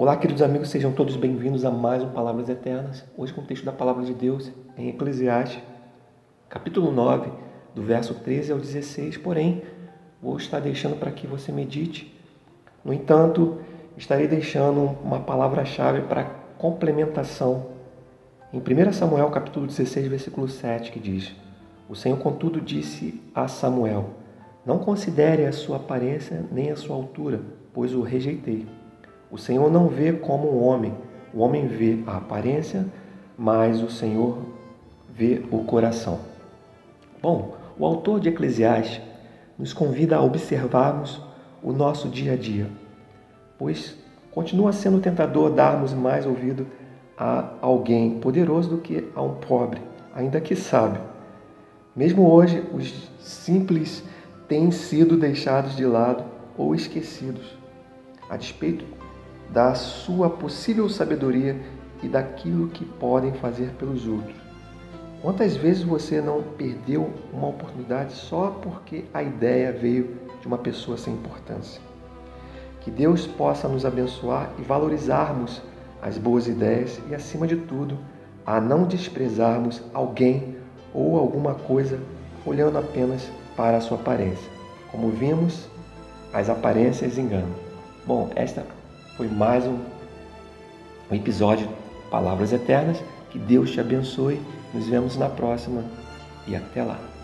Olá, queridos amigos, sejam todos bem-vindos a mais um Palavras Eternas. Hoje com o texto da Palavra de Deus em Eclesiastes, capítulo 9, do verso 13 ao 16. Porém, vou estar deixando para que você medite. No entanto, estarei deixando uma palavra-chave para complementação em 1 Samuel, capítulo 16, versículo 7, que diz: O Senhor, contudo, disse a Samuel: Não considere a sua aparência nem a sua altura, pois o rejeitei. O Senhor não vê como o homem, o homem vê a aparência, mas o Senhor vê o coração. Bom, o autor de Eclesiastes nos convida a observarmos o nosso dia a dia, pois continua sendo tentador darmos mais ouvido a alguém poderoso do que a um pobre, ainda que sábio. Mesmo hoje, os simples têm sido deixados de lado ou esquecidos, a despeito da sua possível sabedoria e daquilo que podem fazer pelos outros. Quantas vezes você não perdeu uma oportunidade só porque a ideia veio de uma pessoa sem importância? Que Deus possa nos abençoar e valorizarmos as boas ideias e, acima de tudo, a não desprezarmos alguém ou alguma coisa olhando apenas para a sua aparência. Como vimos, as aparências enganam. Bom, esta foi mais um, um episódio Palavras Eternas. Que Deus te abençoe. Nos vemos na próxima e até lá.